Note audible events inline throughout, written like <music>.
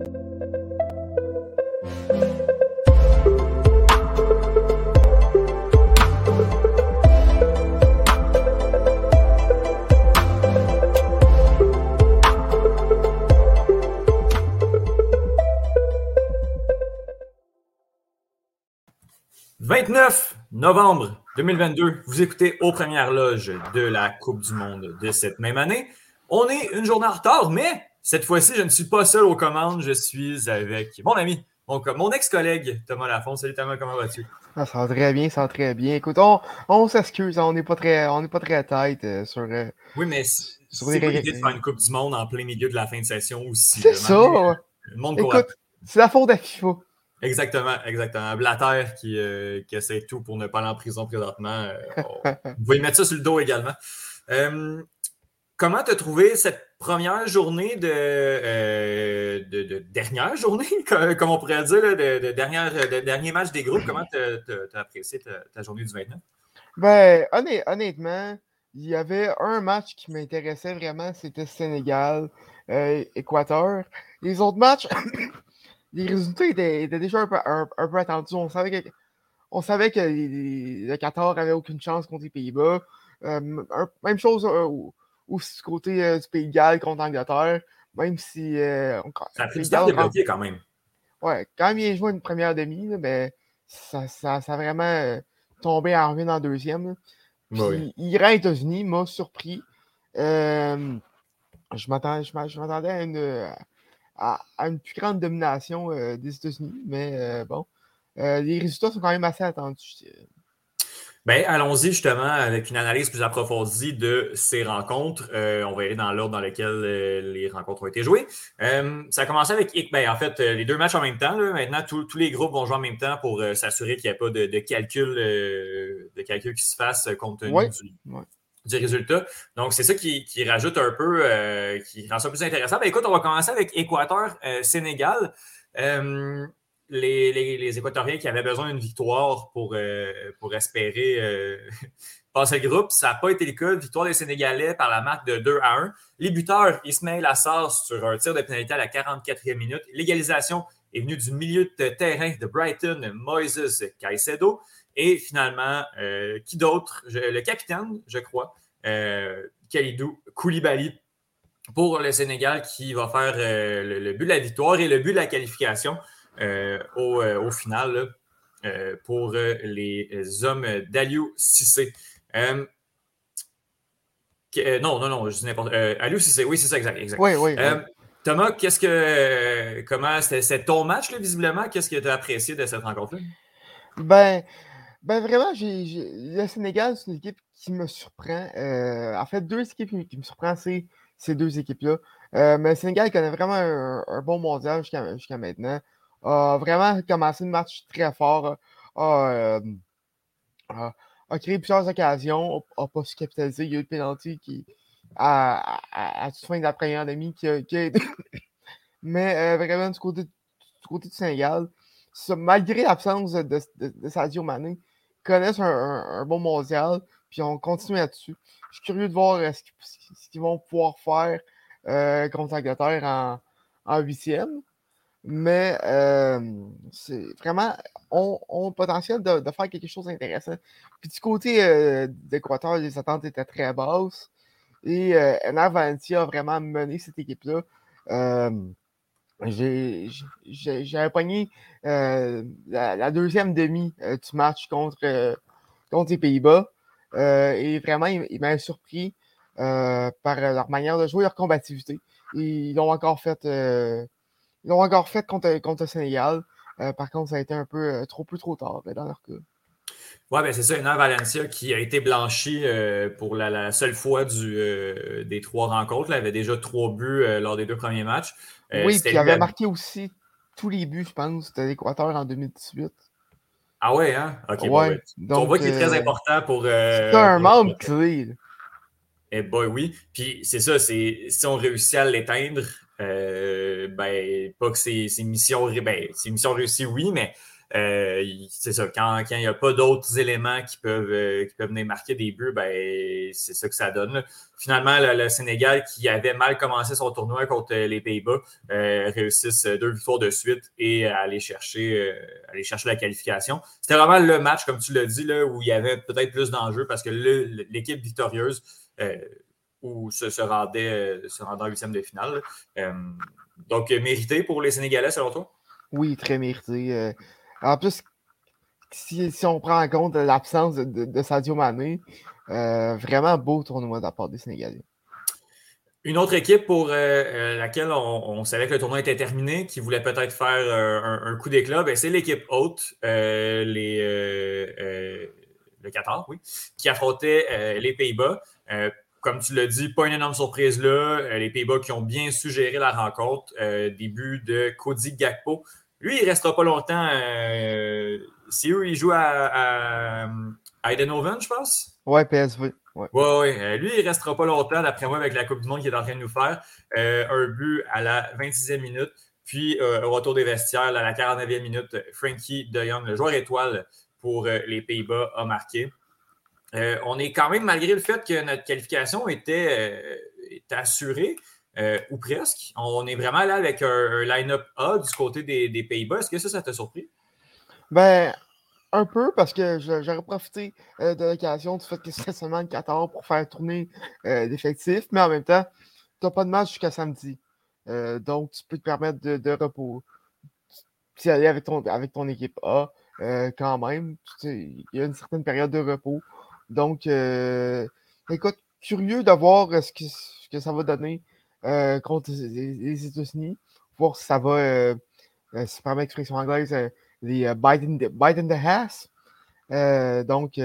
29 novembre 2022, vous écoutez aux premières loges de la Coupe du Monde de cette même année. On est une journée en retard, mais cette fois-ci, je ne suis pas seul aux commandes. Je suis avec mon ami, mon, mon ex-collègue Thomas Lafont. Salut Thomas, comment vas-tu? Ah, ça va très bien, ça va très bien. Écoute, on, on s'excuse, on n'est pas très on n'est pas très tête euh, sur. Euh, oui, mais c'est pas l'idée de faire une Coupe du Monde en plein milieu de la fin de session aussi. C'est ça! Le monde Écoute, c'est la faute à FIFA. Exactement, exactement. Blatter qui, euh, qui, essaie tout pour ne pas aller en prison présentement. On va y mettre ça sur le dos également. Comment tu as trouvé cette première journée de, de, dernière journée, <laughs> comme on pourrait dire, de, dernière, de dernier match des groupes? Comment tu as, apprécié ta, journée du 29? Ben, honnêtement, il y avait un match qui m'intéressait vraiment, c'était Sénégal-Équateur. Les autres matchs, <coughs> les résultats étaient, déjà un peu, attendus. On savait que, savait que le Qatar n'avait aucune chance contre les Pays-Bas. Euh, même chose euh, aussi du côté euh, du Pays de Galles contre l'Angleterre. Même si. On, ça a pris du temps de quand même. Ouais, quand même, il a joué une première demi, mais ça, ça, ça, a vraiment tombé en ruine en deuxième. Puis, Iran, États-Unis m'a surpris. je m'attendais à une à, une plus grande domination euh, des États-Unis. Mais euh, bon, euh, les résultats sont quand même assez attendus. Bien, allons-y justement avec une analyse plus approfondie de ces rencontres. on va aller dans l'ordre dans lequel les rencontres ont été jouées. ça a commencé avec, ben, en fait, les deux matchs en même temps. Maintenant, tous les groupes vont jouer en même temps pour s'assurer qu'il n'y a pas de, calcul, de calcul qui se fasse compte tenu du, du résultat. Donc, c'est ça qui, rajoute un peu, euh, qui rend ça plus intéressant. Ben, écoute, on va commencer avec Équateur-Sénégal. Euh, les, Équatoriens qui avaient besoin d'une victoire pour, euh, pour espérer <laughs> passer le groupe, ça n'a pas été le cas. Victoire des Sénégalais par la marque de 2 à 1. Les buteurs, Ismail Assar sur un tir de pénalité à la 44e minute. L'égalisation est venue du milieu de terrain de Brighton, Moises Caicedo. Et finalement, euh, qui d'autre? Le capitaine, je crois, euh, Khalidou Koulibaly pour le Sénégal qui va faire euh, le, but de la victoire et le but de la qualification au, final pour les hommes d'Aliou Cissé. non, non, non, je dis n'importe Aliou Cissé, oui, c'est ça, exact. exact. Oui, oui. Thomas, qu'est-ce que. Comment. C'était ton match, visiblement? Qu'est-ce que tu as apprécié de cette rencontre-là? Ben, ben vraiment, le Sénégal, c'est une équipe qui me surprend. Euh, en fait, deux équipes qui, me surprennent, c'est ces deux équipes-là. Euh, mais le Sénégal connaît vraiment un, bon mondial jusqu'à, maintenant. A vraiment commencé le match très fort. A, euh, créé plusieurs occasions. A, pas su capitaliser. Il y a eu le penalty qui, à, à, toute fin de la première demi qui <laughs> mais vraiment, du côté, du côté du Sénégal, malgré l'absence de, de, de Sadio Mané, connaissent un, bon mondial, puis on continue là-dessus. Je suis curieux de voir euh, ce qu'ils vont pouvoir faire euh, contre l'Angleterre en huitième. Mais euh, c'est vraiment, on, on le potentiel de, faire quelque chose d'intéressant. Puis du côté d'Équateur, les attentes étaient très basses. Et euh, Valencia a vraiment mené cette équipe-là. J'ai pogné euh, la, deuxième demi euh, du match contre, euh, contre les Pays-Bas. et vraiment, il, m'a surpris par leur manière de jouer, leur combativité. ils l'ont encore fait. Ils l'ont encore fait contre, contre le Sénégal. par contre, ça a été un peu trop peu trop tard dans leur cas. Oui, ben c'est ça, Ener Valencia qui a été blanchi pour la, seule fois du, des trois rencontres. Il avait déjà trois buts lors des deux premiers matchs. Euh, oui, puis il avait marqué aussi tous les buts, je pense, de l'Équateur en 2018. Ah ouais, hein? Ok, ouais, on voit qu'il est très euh, important pour. Euh, c'est un membre clé. Eh ben oui. Puis c'est ça, c'est si on réussit à l'éteindre, ben pas que c'est une mission, ben, mission réussie, oui, mais c'est ça, quand il n'y a pas d'autres éléments qui peuvent, qui peuvent venir marquer des buts, ben, c'est ça que ça donne. Finalement, le, Sénégal, qui avait mal commencé son tournoi contre les Pays-Bas, réussissent deux victoires de suite et aller chercher, aller chercher la qualification. C'était vraiment le match, comme tu l'as dit, là, où il y avait peut-être plus d'enjeux parce que l'équipe victorieuse ou se, se, rendait, se rendait en huitième de finale. Euh, donc, mérité pour les Sénégalais, selon toi? Oui, très mérité. Euh, en plus, si, on prend en compte l'absence de, Sadio Mané, euh, vraiment beau tournoi de la part des Sénégalais. Une autre équipe pour laquelle on, savait que le tournoi était terminé, qui voulait peut-être faire un, coup d'éclat, ben, c'est l'équipe haute, les, le Qatar, oui, qui affrontait les Pays-Bas comme tu l'as dit, pas une énorme surprise là. Euh, les Pays-Bas qui ont bien suggéré la rencontre. Euh, début de Cody Gakpo. Lui, il ne restera pas longtemps. Euh, c'est où il joue à, à je pense? Ouais, PSV. Ouais. ouais, Lui, il ne restera pas longtemps, d'après moi, avec la Coupe du Monde qu'il est en train de nous faire. un but à la 26e minute. Puis, au retour des vestiaires, à la 49e minute, Frankie de Jong, le joueur étoile pour les Pays-Bas, a marqué. Euh, on est quand même, malgré le fait que notre qualification était, euh, assurée, euh, ou presque, on est vraiment là avec un, line-up A du côté des, Pays-Bas. Est-ce que ça, ça t'a surpris? Ben, un peu, parce que j'aurais profité de l'occasion du fait que c'était seulement le 14 pour faire tourner l'effectif, mais en même temps, tu n'as pas de match jusqu'à samedi. donc, tu peux te permettre de, de repos. Tu aller avec ton, avec ton équipe A quand même. Il y a une certaine période de repos. Donc, euh, écoute, curieux de voir ce que, ce que ça va donner euh, contre les, États-Unis, voir si ça va, euh, si je permets l'expression anglaise, les Biden, Biden the Hass. donc,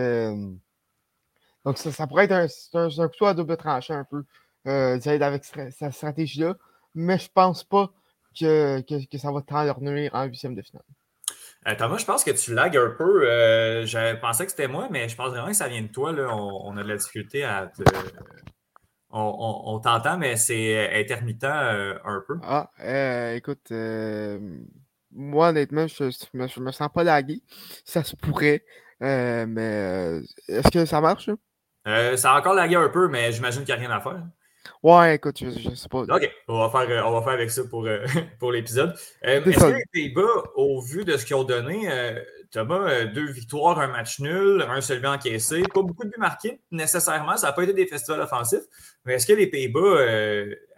donc ça, pourrait être un, un, à double tranchant un peu, euh, avec cette stratégie-là, mais je pense pas que, que, que ça va tant leur nuire en huitième de finale. Euh, Thomas, je pense que tu lagues un peu. Euh, je pensais que c'était moi, mais je pense vraiment que ça vient de toi. Là. On, a de la difficulté à te... On, t'entend, mais c'est intermittent euh, un peu. Ah, écoute, moi, honnêtement, je, ne me, sens pas lagué. Ça se pourrait. mais est-ce que ça marche? ça a encore lagué un peu, mais j'imagine qu'il n'y a rien à faire. Ouais, écoute, je, ne sais pas. OK, on va faire, euh, on va faire avec ça pour, euh, <laughs> pour l'épisode. Euh, est-ce que les Pays-Bas, au vu de ce qu'ils ont donné, Thomas, deux victoires, un match nul, un seul but encaissé, pas beaucoup de buts marqués nécessairement, ça n'a pas été des festivals offensifs, mais est-ce que les Pays-Bas,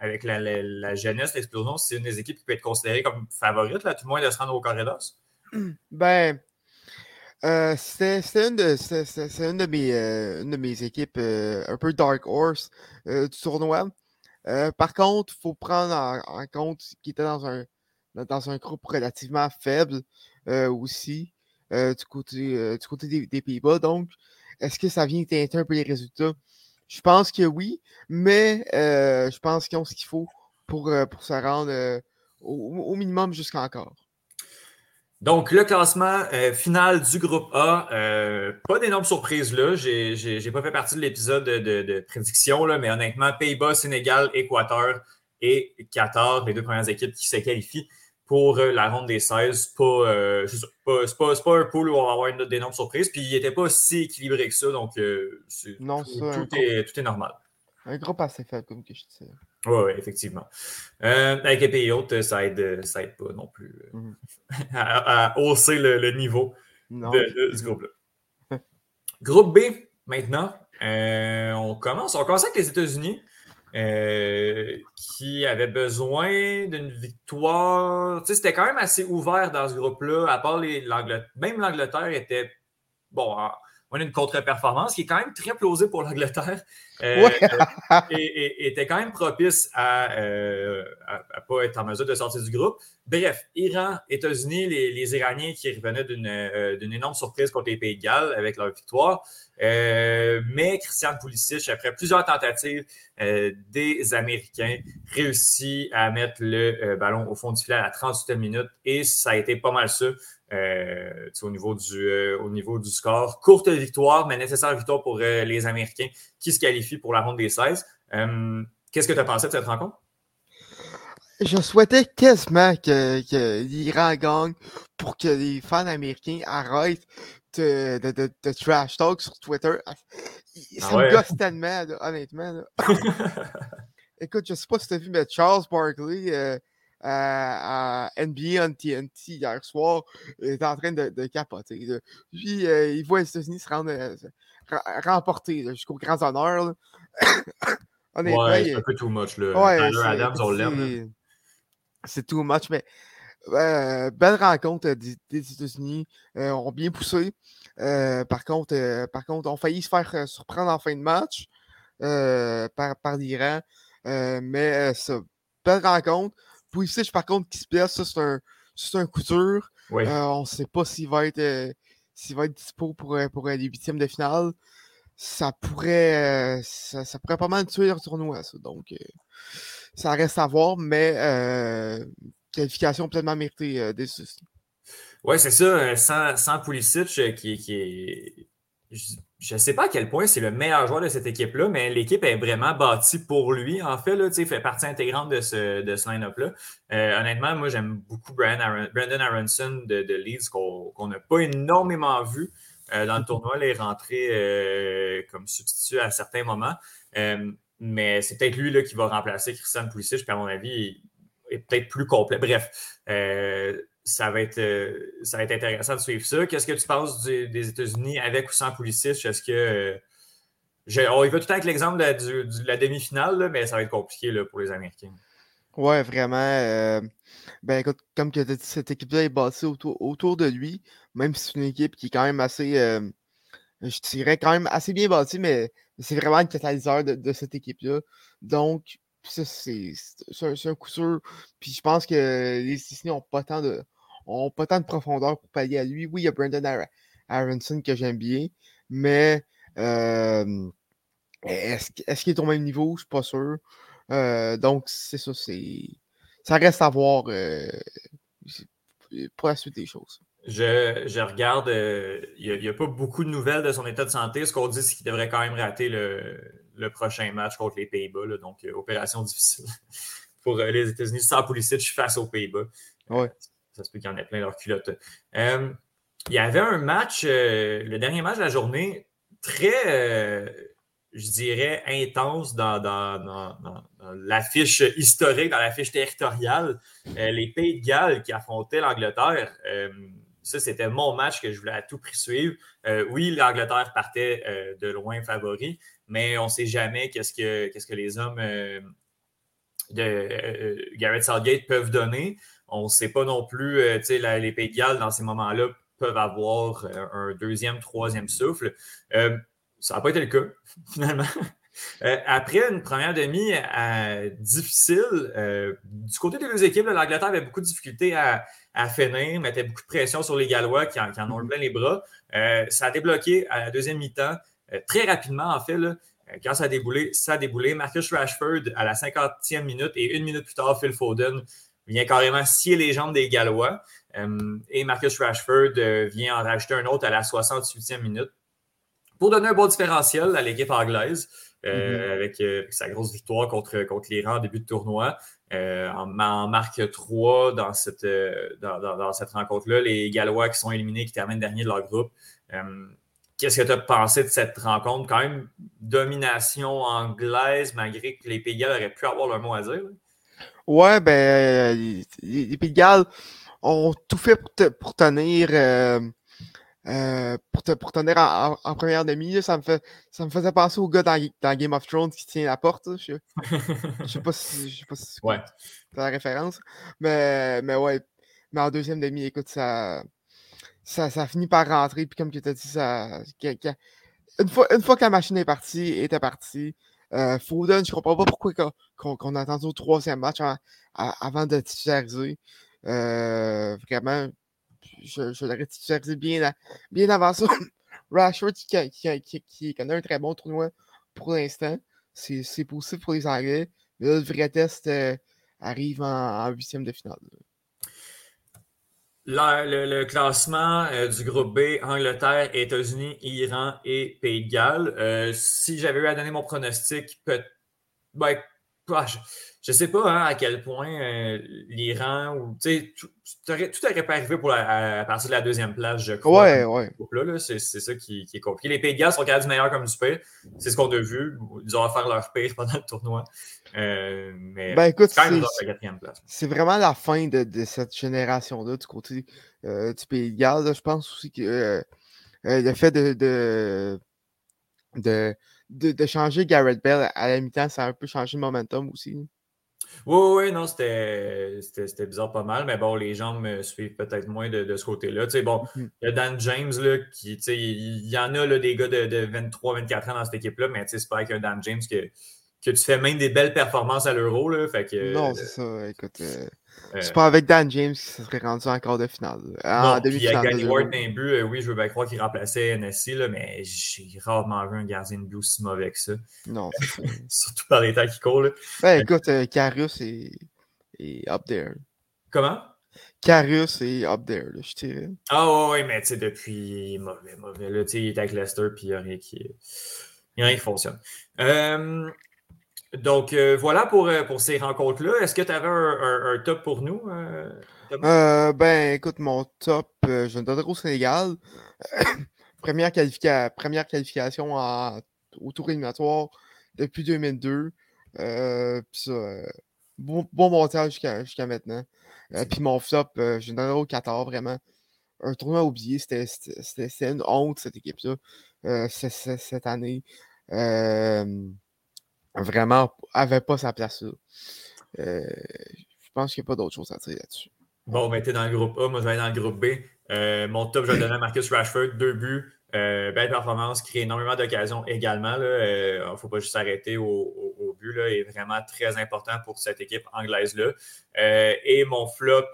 avec la, la, jeunesse, l'explosion, c'est une des équipes qui peut être considérée comme favorite, là, tout le moins de se rendre au corridor? Ben, euh, c'est une, de, une, euh, une de mes équipes euh, un peu Dark Horse du tournoi. par contre, il faut prendre en, compte qu'il était dans un, dans un groupe relativement faible aussi du côté, du côté des, Pays-Bas. Donc, est-ce que ça vient teinter un peu les résultats? Je pense que oui, mais je pense qu'ils ont ce qu'il faut pour, pour se rendre au, au minimum jusqu'à encore. Donc, le classement euh, final du groupe A, euh, pas d'énormes surprises là. Je n'ai pas fait partie de l'épisode de, prédiction, là, mais honnêtement, Pays-Bas, Sénégal, Équateur et Qatar, les deux premières équipes qui se qualifient pour euh, la ronde des 16. Pas, pas, pas, pas, un pool où on va avoir une, d'énormes surprises. Puis il n'était pas si équilibré que ça, donc non, tout, tout, est, tout est normal. Un groupe assez faible, comme que je disais. Oui, effectivement. Euh, avec les pays hautes, ça aide, ça aide pas non plus euh, mhm. <laughs> à, hausser le, niveau de, du groupe-là. groupe B, maintenant. Euh, on commence. On commence avec les États-Unis. qui avaient besoin d'une victoire. Tu sais, c'était quand même assez ouvert dans ce groupe-là, à part l'Angleterre. Même l'Angleterre était bon, on a une contre-performance qui est quand même très plausible pour l'Angleterre euh, <laughs> et, était quand même propice à ne euh, pas être en mesure de sortir du groupe. Bref, Iran, États-Unis, les, Iraniens qui revenaient euh, d'une énorme surprise contre les Pays de Galles avec leur victoire. mais Christian Pulisic, après plusieurs tentatives des Américains, réussit à mettre le ballon au fond du filet à la 38e minute et ça a été pas mal ça euh, au, niveau du, euh, au niveau du score. Courte victoire, mais nécessaire victoire pour euh, les Américains qui se qualifient pour la ronde des 16. Qu'est-ce que tu as pensé de cette rencontre? je souhaitais quasiment que, que l'Iran gagne pour que les fans américains arrêtent de, de, de, trash talk sur Twitter. Ah, ça me gosse tellement, honnêtement. <laughs> Écoute, je sais pas si tu as vu, mais Charles Barkley à, NBA on TNT hier soir est en train de, capoter. Lui, euh, il voit les États-Unis se rendre euh, remporter jusqu'aux grands honneurs. <coughs> ouais, c'est un peu too much. Là. Ouais, Adams, on l'aime c'est too much, mais euh, belle rencontre des, États-Unis. Ont bien poussé. Par, contre, par contre, ont failli se faire surprendre en fin de match par, par l'Iran. mais ça, belle rencontre. Pulisic, par contre, qui se blesse, ça, c'est un, un coup dur. on ne sait pas s'il va être s'il va être dispo pour, pour les huitièmes de finale. Ça pourrait, ça, ça, pourrait pas mal tuer le tournoi, ça. Donc, ça reste à voir, mais euh, qualification pleinement méritée euh, des soucis. Oui, c'est ça. Euh, sans, sans Pulisic, qui, est. Je ne sais pas à quel point c'est le meilleur joueur de cette équipe-là, mais l'équipe est vraiment bâtie pour lui. En fait, là, il fait partie intégrante de ce, de ce line-up-là. honnêtement, moi, j'aime beaucoup Brandon, Aronson de, de Leeds, qu'on n'a pas énormément vu dans le tournoi. Il est rentré comme substitut à certains moments. Mais c'est peut-être lui là, qui va remplacer Christian Pulisic, puis à mon avis, il est peut-être plus complet. Bref, euh, ça, va être, euh, ça va être intéressant de suivre ça. Qu'est-ce que tu penses des États-Unis avec ou sans Pulisic? Est-ce que. Euh, on y va tout avec l'exemple de, la demi-finale, mais ça va être compliqué là, pour les Américains. Ouais, vraiment. ben écoute, comme que cette équipe-là est bâtie autour, autour, de lui, même si c'est une équipe qui est quand même assez, je dirais quand même assez bien bâtie, mais c'est vraiment le catalyseur de, cette équipe-là. Donc, c'est un, coup sûr. Puis je pense que les Disney n'ont pas tant de pas tant de profondeur pour pallier à lui. Oui, il y a Brandon Aronson que j'aime bien, mais est-ce qu'il est au même niveau? Je ne suis pas sûr. Euh, donc, c'est ça, c'est. Ça reste à voir euh, pour la suite des choses. Je, regarde, euh, il n'y a, pas beaucoup de nouvelles de son état de santé. Ce qu'on dit, c'est qu'il devrait quand même rater le, prochain match contre les Pays-Bas. Donc, euh, opération difficile <laughs> pour euh, les États-Unis sans suis face aux Pays-Bas. Ouais. Ça se peut qu'il y en ait plein leur culotte. il y avait un match, le dernier match de la journée, très, je dirais, intense dans, l'affiche historique, dans l'affiche territoriale. les Pays de Galles qui affrontaient l'Angleterre. Ça, c'était mon match que je voulais à tout prix suivre. Euh, oui, l'Angleterre partait euh, de loin favori, mais on ne sait jamais qu'est-ce que, qu'est-ce que les hommes euh, de Garrett Southgate peuvent donner. On ne sait pas non plus, tu sais, les Pays de Galles, dans ces moments-là, peuvent avoir un deuxième, troisième souffle. ça n'a pas été le cas, <laughs> finalement. après une première demi difficile, du côté des deux équipes, l'Angleterre avait beaucoup de difficultés à, à finir, mettait beaucoup de pression sur les Gallois qui en, ont mhm. plein les bras. Euh, ça a débloqué à la deuxième mi-temps, euh, très rapidement en fait. Là, euh, quand ça a déboulé, ça a déboulé. Marcus Rashford, à la 50e minute et une minute plus tard, Phil Foden vient carrément scier les jambes des Gallois. et Marcus Rashford vient en rajouter un autre à la 68e minute pour donner un bon différentiel à l'équipe anglaise. Mhm. avec sa grosse victoire contre, contre l'Iran en début de tournoi. Euh, en, marque 3 dans cette, euh, dans, cette rencontre-là. Les Gallois qui sont éliminés, qui terminent dernier de leur groupe. Euh, qu'est-ce que tu as pensé de cette rencontre? Quand même, domination anglaise, malgré que les Pays Galles auraient pu avoir leur mot à dire. Ouais, ben, les, Pays de Galles ont tout fait pour, tenir. pour, pour, tenir en, première demi, ça me, fait, ça me faisait penser au gars dans, Game of Thrones qui tient la porte. Je, ne <laughs> sais pas si, je sais pas si ouais. la référence. Mais, mais ouais. Mais en deuxième demi, écoute, ça, ça, ça finit par rentrer. Puis comme tu as dit, ça, une, fois, une fois que la machine est partie, était partie, euh, Foden, je comprends pas pourquoi qu'on a attendu au troisième match avant de titulariser. Euh, vraiment, je, l'aurais titularisé bien, bien avant ça. <laughs> Rashford qui, qui, qui, connaît un très bon tournoi pour l'instant. C'est possible pour les Anglais. Mais là, le vrai test euh, arrive en huitième de finale. Le, classement euh, du groupe B, Angleterre, États-Unis, Iran et Pays de Galles. Euh, si j'avais eu à donner mon pronostic, peut, ben, je, ne sais pas hein, à quel point euh, l'Iran ou tout, tout, aurait, tout aurait pas arrivé pour à, partir de la deuxième place, je crois. Ouais, ouais. Là, c'est, ça qui, qui, est compliqué. Les Pays de Galles sont quand du meilleur comme du pire. C'est ce qu'on a vu. Ils ont faire leur pire pendant le tournoi. Euh, mais ben, écoute, c'est, vraiment la fin de, de cette génération-là du côté euh, du Pays de Galles. Je pense aussi que le fait de, de, de de, changer Garrett Bell à la mi-temps, ça a un peu changé le momentum aussi. Oui, oui, non, c'était bizarre pas mal, mais bon, les gens me suivent peut-être moins de, ce côté-là. Tu sais, bon, mm-hmm. a Dan James, là, qui, tu sais, il y en a là, des gars de, de 23-24 ans dans cette équipe-là, mais tu sais, c'est pas avec un Dan James que, que tu fais même des belles performances à l'euro, là. Fait que, non, c'est ça, écoute. Euh, c'est pas avec Dan James qui se serait rendu en quart de finale. En demi-finale. Puis Gary Ward d'un but, euh, oui, je veux bien croire qu'il remplaçait NSC, là, mais j'ai rarement vu un gardien de but aussi mauvais que ça. Non. <laughs> Surtout par les temps qui courent. Ben écoute, euh, est... est up there. Comment? Carus est up there, là, je dirais. Ah ouais, mais tu sais, depuis, mauvais, mauvais. Là, il est avec Leicester, puis il n'y a rien qui. Il y a rien qui fonctionne. Euh, donc, euh, voilà pour, euh, pour ces rencontres-là. Est-ce que tu avais un, top pour nous? Euh, ben, écoute, mon top, je ne donnerai au Sénégal. <coughs> première, première qualification au tour éliminatoire depuis 2002. puis bon, bon montage jusqu'à maintenant. puis mon flop, je ne donnerai au 14, vraiment. Un tournoi oublié, c'était une honte, cette équipe-là, cette année vraiment avait pas sa place là. Euh, je pense qu'il n'y a pas d'autre chose à dire là-dessus. Bon, ben, t'es dans le groupe A, moi je vais aller dans le groupe B. Euh, mon top, je vais donner à Marcus Rashford, deux buts, euh, belle performance, crée énormément d'occasions également. Il ne faut pas juste s'arrêter au, but, là, est vraiment très important pour cette équipe anglaise-là. et mon flop,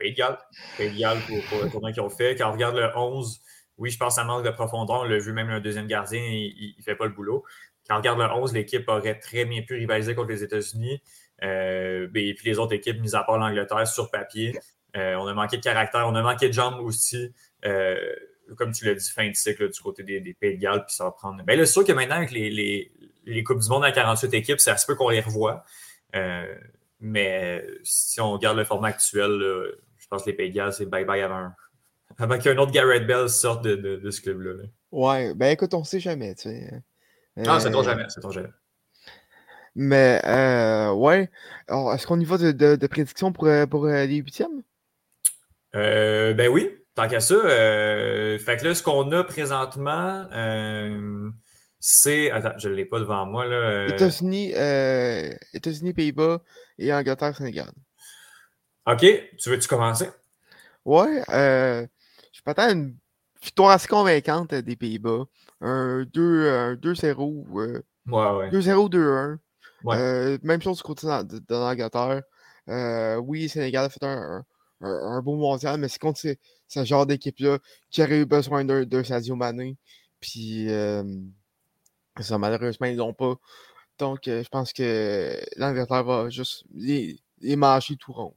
Pays de Galles. pour, pour, le tournoi qu'ils ont fait. Quand on regarde le 11, oui, je pense que ça manque de profondeur. On l'a vu même le deuxième gardien, il ne fait pas le boulot. Quand on regarde le 11, l'équipe aurait très bien pu rivaliser contre les États-Unis. Euh, ben, et puis les autres équipes, mis à part l'Angleterre, sur papier. Euh, on a manqué de caractère, on a manqué de jambes aussi. Euh, comme tu l'as dit, fin de cycle du côté des, Pays de Galles, puis ça va prendre. Ben c'est sûr que maintenant, avec les, les, Coupes du Monde à 48 équipes, c'est assez peu qu'on les revoit. mais si on regarde le format actuel, je pense que les Pays de Galles, c'est bye-bye avant, avant qu'un autre Garrett Bell sorte de, ce club-là. Là. Ouais, ben écoute, on ne sait jamais, tu sais. Ah, c'est ton jamais, c'est jamais. Mais, euh, ouais. Alors, est-ce qu'on y va de, de, prédiction pour, euh, pour euh, les huitièmes? Euh, ben oui, tant qu'à ça. fait que là, ce qu'on a présentement, c'est. Attends, je ne l'ai pas devant moi. là. États-Unis, États-Unis, Pays-Bas et Angleterre, Sénégal. OK. Tu veux-tu commencer? Ouais. je m'attends une victoire assez convaincante des Pays-Bas un 2-0. 2-0, 2-1. même chose du côté de, l'Angleterre. Euh, oui, Sénégal a fait un, un, beau mondial, mais c'est contre ce, genre d'équipe-là qui aurait eu besoin d'un Sadio Mané. Puis, ça, malheureusement, ils l'ont pas. Donc, euh, je pense que l'Angleterre va juste les, les tout rond.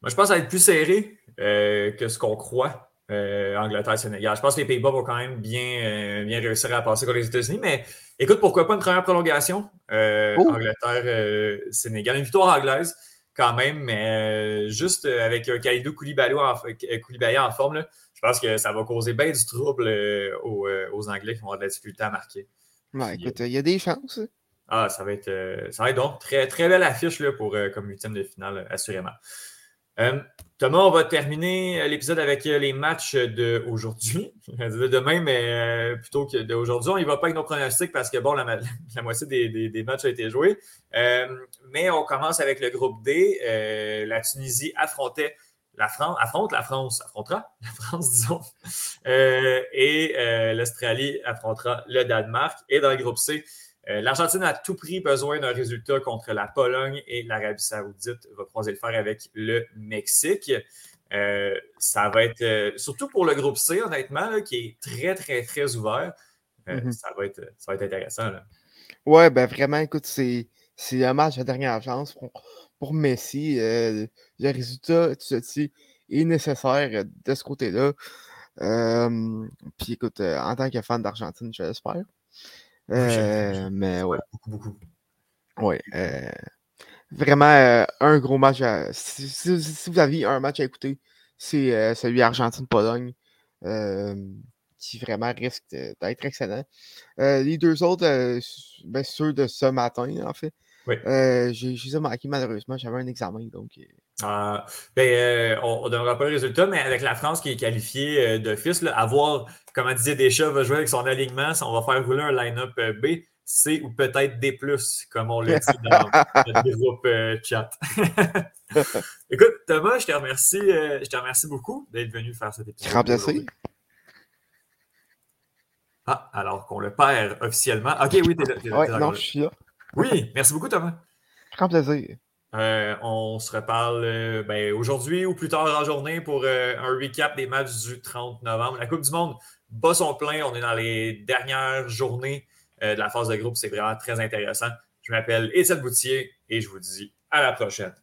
Moi, je pense que ça va être plus serré euh, que ce qu'on croit. Euh, Angleterre-Sénégal. Je pense que les Pays-Bas vont quand même bien, euh, bien réussir à passer contre les États-Unis, mais écoute, pourquoi pas une première prolongation? Euh, oh! Angleterre-Sénégal. Une victoire anglaise quand même, mais juste avec un Khalidou Koulibaly en, en forme, je pense que ça va causer bien du trouble aux, Anglais qui vont avoir de la difficulté à marquer. Ouais, écoute, il y a des chances. Ah, ça va être, ça va être donc très, très belle affiche là, pour, comme huitième de finale, assurément. Euh, Thomas, on va terminer l'épisode avec les matchs d'aujourd'hui. <laughs> Demain, mais euh, plutôt que d'aujourd'hui. On n'y va pas avec nos pronostics parce que, bon, la, <laughs> moitié des, matchs a été joué. Euh, mais on commence avec le groupe D. la Tunisie affrontait la France, affronte la France, affrontera <laughs> la France, disons. et l'Australie affrontera le Danemark. Et dans le groupe C, euh, L'Argentine a à tout prix besoin d'un résultat contre la Pologne et l'Arabie Saoudite va croiser le fer avec le Mexique. Euh, ça va être, euh, surtout pour le groupe C, honnêtement, qui est très, très, très ouvert. Mm-hmm. ça, va être, ça va être intéressant. Là. Ouais, ben vraiment, écoute, c'est, un match de dernière chance pour, Messi. le résultat, tu sais, est nécessaire de ce côté-là. puis écoute, en tant que fan d'Argentine, je l'espère. Euh, mais ouais. Beaucoup, beaucoup. Oui. vraiment un gros match. si, vous aviez un match à écouter, c'est celui Argentine-Pologne qui vraiment risque d'être excellent. les deux autres, ben, ceux de ce matin, en fait. Oui. J'ai manqué malheureusement. J'avais un examen, donc. Ah, ben, on ne donnera pas le résultat, mais avec la France qui est qualifiée d'office, à voir comment disait Deschamps va jouer avec son alignement, on va faire rouler un line-up B. C ou peut-être D, comme on l'a dit dans <laughs> le groupe chat. <laughs> Écoute, Thomas, je te remercie, je te remercie beaucoup d'être venu faire cet épisode. Remplacé. Ah, alors qu'on le perd officiellement. Ok, oui, t'es là. là non, je suis là. Oui, merci beaucoup, Thomas. Grand plaisir. Euh, on se reparle euh, ben, aujourd'hui ou plus tard la journée pour euh, un recap des matchs du 30 novembre. La Coupe du Monde bat son plein. On est dans les dernières journées de la phase de groupe. C'est vraiment très intéressant. Je m'appelle Étienne Boutier et je vous dis à la prochaine.